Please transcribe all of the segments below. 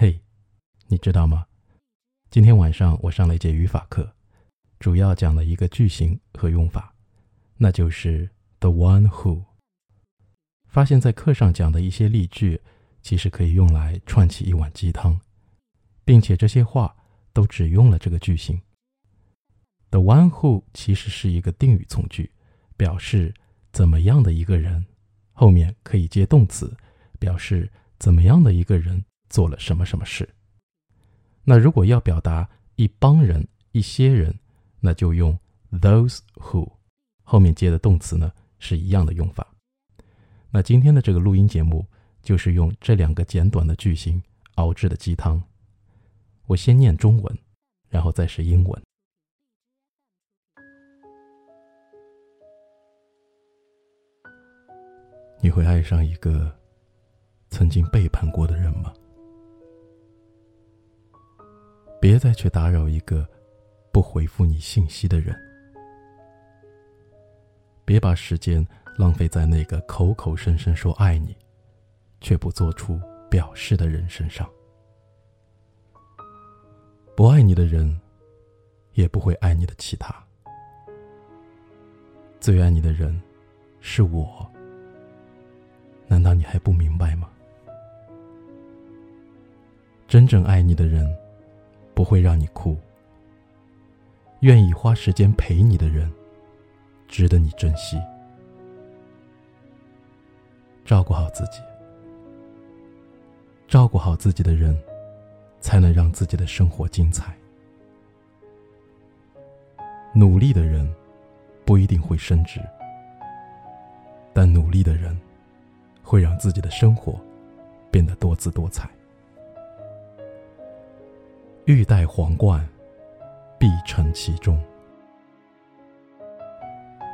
嘿，你知道吗？今天晚上我上了一节语法课，主要讲了一个句型和用法，那就是 the one who。发现，在课上讲的一些例句，其实可以用来串起一碗鸡汤，并且这些话都只用了这个句型。the one who 其实是一个定语从句，表示怎么样的一个人，后面可以接动词，表示怎么样的一个人。做了什么什么事？那如果要表达一帮人、一些人，那就用 those who，后面接的动词呢是一样的用法。那今天的这个录音节目就是用这两个简短的句型熬制的鸡汤。我先念中文，然后再是英文。你会爱上一个曾经背叛过的人吗？别再去打扰一个不回复你信息的人，别把时间浪费在那个口口声声说爱你，却不做出表示的人身上。不爱你的人，也不会爱你的其他。最爱你的人，是我。难道你还不明白吗？真正爱你的人。不会让你哭。愿意花时间陪你的人，值得你珍惜。照顾好自己，照顾好自己的人，才能让自己的生活精彩。努力的人不一定会升职，但努力的人会让自己的生活变得多姿多彩。欲戴皇冠，必承其重。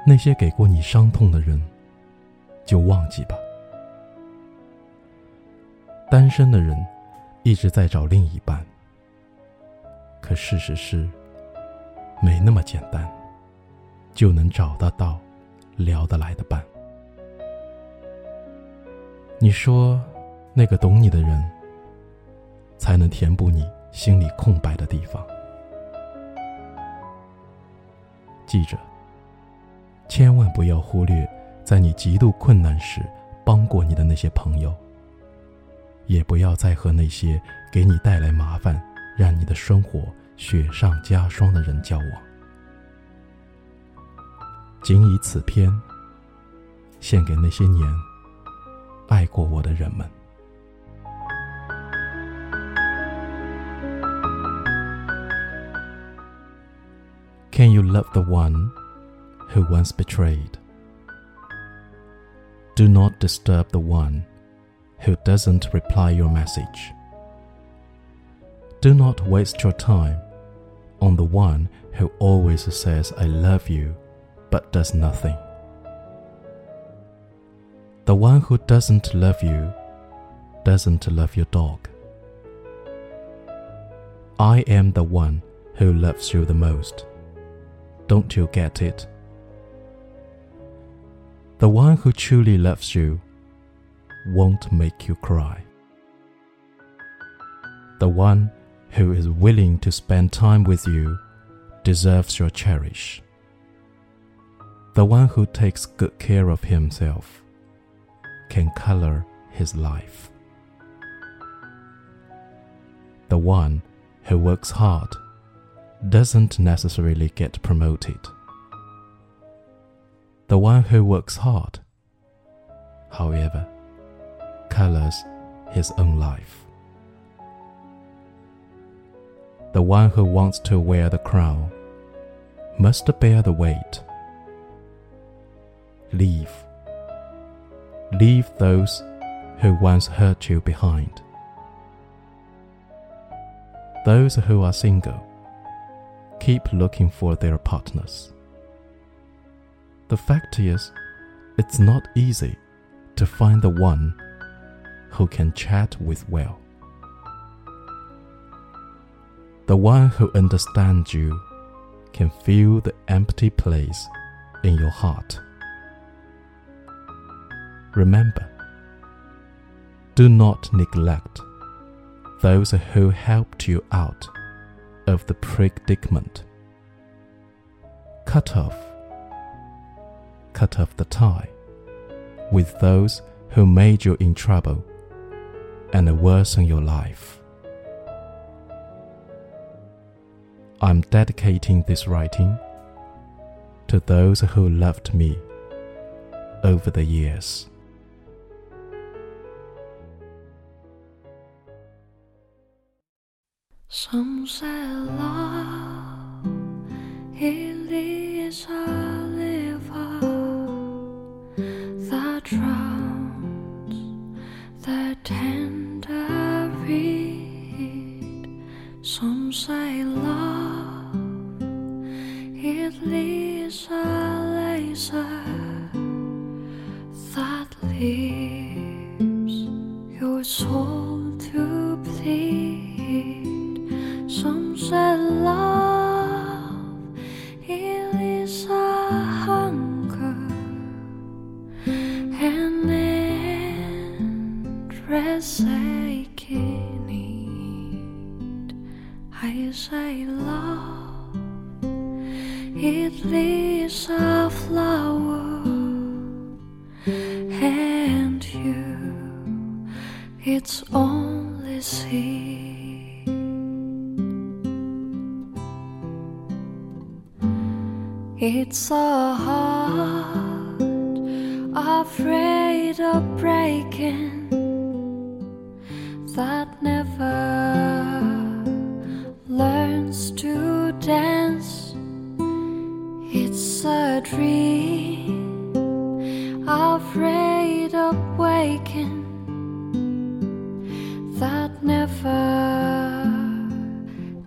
那些给过你伤痛的人，就忘记吧。单身的人一直在找另一半，可事实是，没那么简单，就能找得到聊得来的伴。你说，那个懂你的人，才能填补你。心里空白的地方，记着，千万不要忽略在你极度困难时帮过你的那些朋友，也不要再和那些给你带来麻烦、让你的生活雪上加霜的人交往。仅以此篇，献给那些年爱过我的人们。Can you love the one who once betrayed? Do not disturb the one who doesn't reply your message. Do not waste your time on the one who always says I love you but does nothing. The one who doesn't love you doesn't love your dog. I am the one who loves you the most. Don't you get it? The one who truly loves you won't make you cry. The one who is willing to spend time with you deserves your cherish. The one who takes good care of himself can color his life. The one who works hard doesn't necessarily get promoted. The one who works hard, however, colors his own life. The one who wants to wear the crown must bear the weight. Leave. Leave those who once hurt you behind. Those who are single keep looking for their partners. The fact is, it's not easy to find the one who can chat with well. The one who understands you can fill the empty place in your heart. Remember, do not neglect those who helped you out of the predicament. Cut off, cut off the tie with those who made you in trouble and worsen your life. I'm dedicating this writing to those who loved me over the years. Some say love it is a river that drowns the tender reed. Some say love it is a laser that leaves your soul to bleed. Love it is a hunger and need. I say love it is a flower and you its only seed. It's a heart afraid of breaking that never learns to dance. It's a dream afraid of waking that never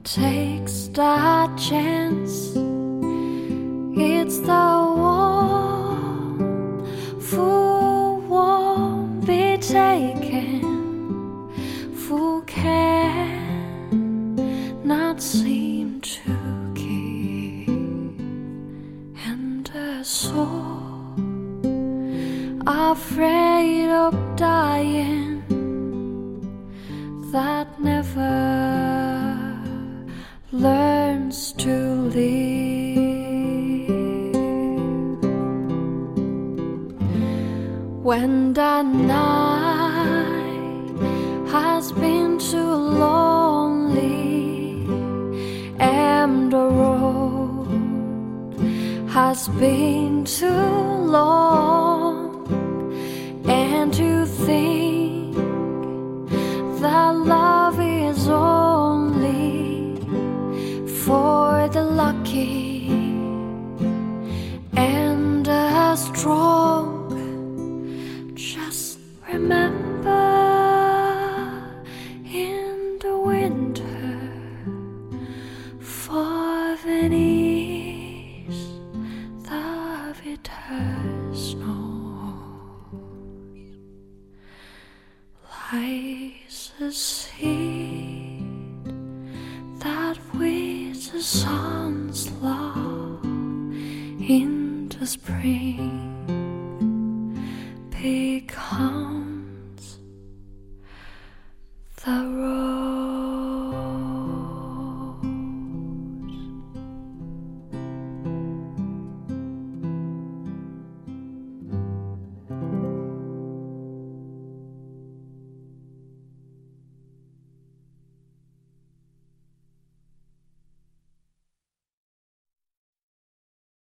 takes that chance. Afraid of dying that never learns to live. When the night has been too lonely and the road has been too long, think that love the sun's love in the spring